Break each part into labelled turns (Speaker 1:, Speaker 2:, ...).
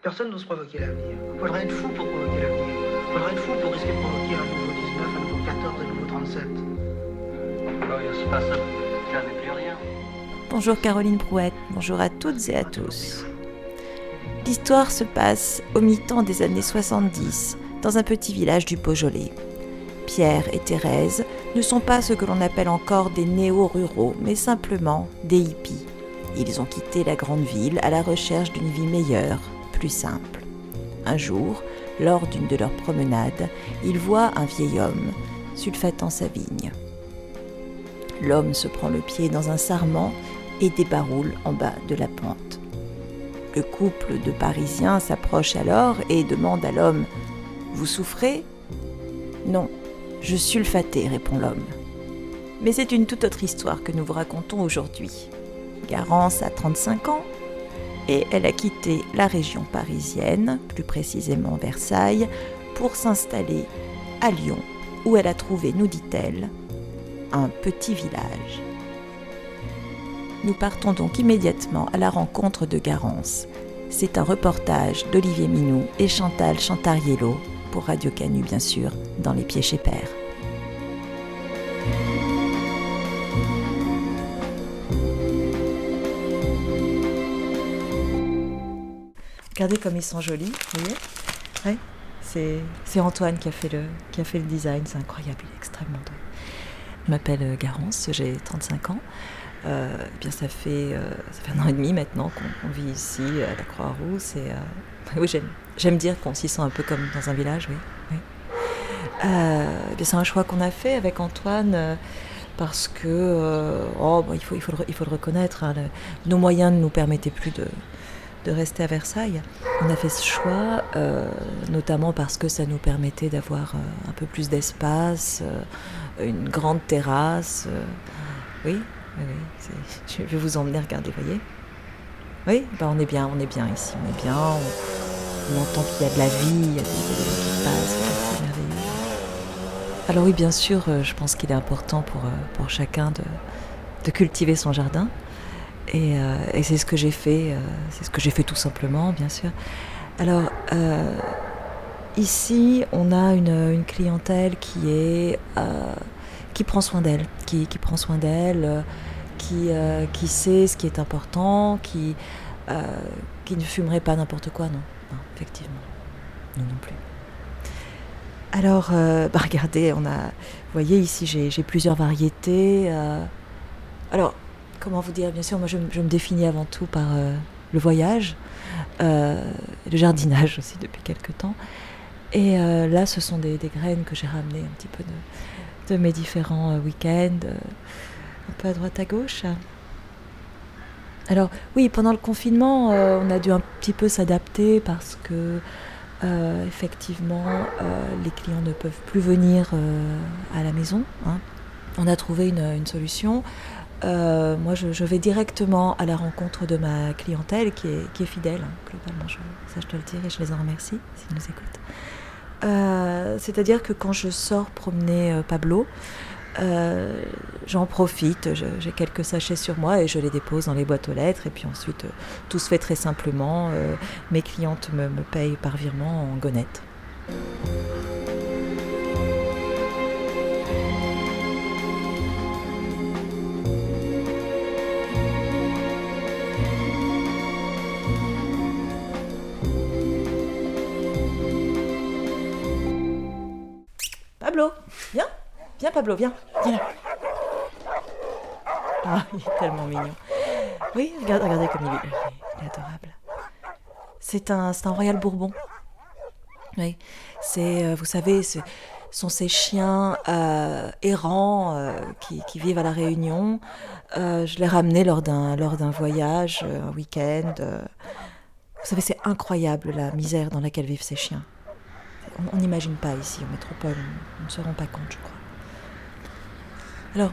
Speaker 1: Personne n'ose provoquer l'avenir. Il faudrait être fou pour provoquer l'avenir. Il faudrait être fou pour risquer de provoquer un nouveau 19, un nouveau 14, un nouveau 37.
Speaker 2: se passe, jamais plus rien.
Speaker 3: Bonjour Caroline Prouette, bonjour à toutes et à tous. L'histoire se passe au mi-temps des années 70, dans un petit village du Beaujolais. Pierre et Thérèse ne sont pas ce que l'on appelle encore des néo-ruraux, mais simplement des hippies. Ils ont quitté la grande ville à la recherche d'une vie meilleure, plus simple. Un jour, lors d'une de leurs promenades, ils voient un vieil homme sulfatant sa vigne. L'homme se prend le pied dans un sarment et débaroule en bas de la pente. Le couple de Parisiens s'approche alors et demande à l'homme Vous souffrez? Non, je sulfatais, répond l'homme. Mais c'est une toute autre histoire que nous vous racontons aujourd'hui. Garance a 35 ans et elle a quitté la région parisienne, plus précisément Versailles, pour s'installer à Lyon, où elle a trouvé, nous dit-elle, un petit village. Nous partons donc immédiatement à la rencontre de Garance. C'est un reportage d'Olivier Minou et Chantal Chantariello pour Radio Canu bien sûr, dans les pieds chez Père. Regardez comme ils sont jolis, vous voyez C'est Antoine qui a, fait le, qui a fait le design, c'est incroyable, il est extrêmement doux. Je m'appelle euh, Garance, j'ai 35 ans. Euh, eh bien, ça fait, euh, ça fait un an et demi maintenant qu'on vit ici à la Croix-Rousse. Et, oui, j'aime dire qu'on s'y sent un peu comme dans un village, oui. Eh c'est un choix qu'on a fait avec Antoine parce que, oh, il, faut, il, faut le, il faut le reconnaître, hein, nos moyens ne nous permettaient plus de, de rester à Versailles. On a fait ce choix, notamment parce que ça nous permettait d'avoir un peu plus d'espace, une grande terrasse. oui, je vais vous emmener regarder, voyez Oui, bah on est bien, on est bien ici, on est bien, on, entend qu'il y a de la vie, il y a des qui passent, c'est merveilleux. Alors oui, bien sûr, euh, je pense qu'il est important pour, euh, pour chacun de, de cultiver son jardin. Et, euh, et c'est ce que j'ai fait, c'est ce que j'ai fait tout simplement, bien sûr. Alors, ici, on a une, clientèle qui est qui prend soin d'elle, qui, prend soin d'elle, qui, euh, sait ce qui est important, qui, euh, ne fumerait pas n'importe quoi, non. effectivement. Nous non plus. Alors, euh, bah regardez, on a, vous voyez ici, j'ai plusieurs variétés. alors, comment vous dire Bien sûr, moi, je, me définis avant tout par le voyage, le jardinage aussi depuis quelques temps. Et là, ce sont des, graines que j'ai ramenées un petit peu de, mes différents week-ends un peu à droite à gauche. Alors oui, pendant le confinement, euh, on a dû un petit peu s'adapter parce que euh, effectivement, euh, les clients ne peuvent plus venir à la maison. Hein. On a trouvé une, solution. Moi, je, vais directement à la rencontre de ma clientèle qui est, fidèle, hein, globalement. ça, je te le dire et je les en remercie s'ils nous écoutent. C'est-à-dire que quand je sors promener Pablo, euh, j'en profite, j'ai quelques sachets sur moi et je les dépose dans les boîtes aux lettres. Et puis ensuite, euh, tout se fait très simplement. Euh, mes clientes me, me, payent par virement en gonette. Viens Viens Pablo, viens, viens là. Ah, il est tellement mignon. Oui, regardez comme il est, il est adorable. C'est un, un Royal Bourbon. Oui, c'est, euh, vous savez, ce sont ces chiens euh, errants euh, qui, vivent à la Réunion. je l'ai ramené lors d'un voyage, un week-end. vous savez, c'est incroyable la misère dans laquelle vivent ces chiens. On n'imagine pas ici en métropole, on ne se rend pas compte, je crois. Alors,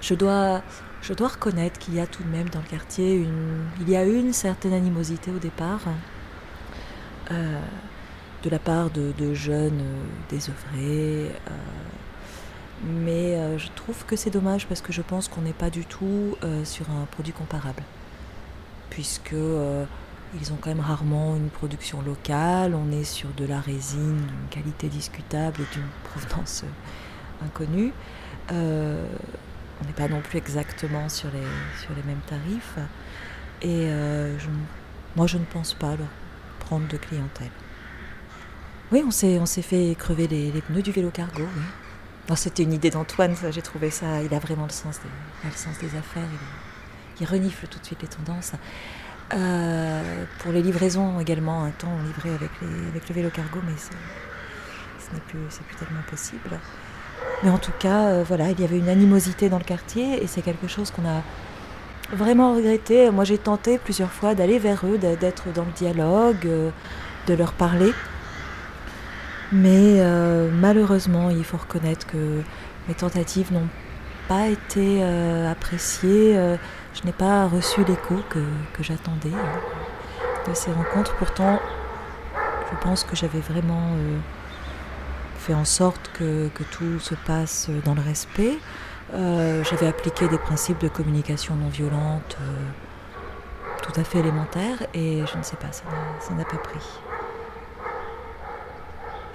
Speaker 3: je dois, reconnaître qu'il y a tout de même dans le quartier une, il y a une certaine animosité au départ, euh, de la part de, jeunes euh, désœuvrés. Euh, mais je trouve que c'est dommage parce que je pense qu'on n'est pas du tout sur un produit comparable. Puisque Ils ont quand même rarement une production locale. On est sur de la résine d'une qualité discutable et d'une provenance euh, inconnue. Euh, on n'est pas non plus exactement sur les, mêmes tarifs. Et euh, moi, je ne pense pas leur prendre de clientèle. Oui, on s'est, fait crever les, pneus du vélo cargo. C'était une idée d'Antoine, j'ai trouvé ça. Il a vraiment le sens des, le sens des affaires. Il renifle tout de suite les tendances. Euh, pour les livraisons également, un temps on livrait avec, les, avec le vélo cargo, mais ce n'est plus, tellement possible. Mais en tout cas, euh, voilà, il y avait une animosité dans le quartier et c'est quelque chose qu'on a vraiment regretté. Moi, j'ai tenté plusieurs fois d'aller vers eux, d'être dans le dialogue, euh, de leur parler. Mais malheureusement, il faut reconnaître que mes tentatives n'ont pas été euh, appréciées. Euh, je n'ai pas reçu l'écho que, que j'attendais de ces rencontres. Pourtant, je pense que j'avais vraiment fait en sorte que, que, tout se passe dans le respect. j'avais appliqué des principes de communication non violente tout à fait élémentaires et je ne sais pas, ça n'a pas pris.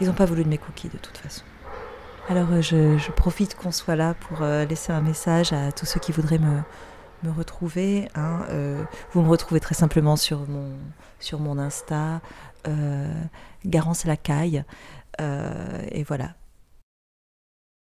Speaker 3: Ils n'ont pas voulu de mes cookies de toute façon. Alors euh, je, profite qu'on soit là pour euh, laisser un message à tous ceux qui voudraient me, me retrouver. Hein. Euh, vous me retrouvez très simplement sur mon, sur mon Insta, euh, Garance Lacaille. Euh, et voilà,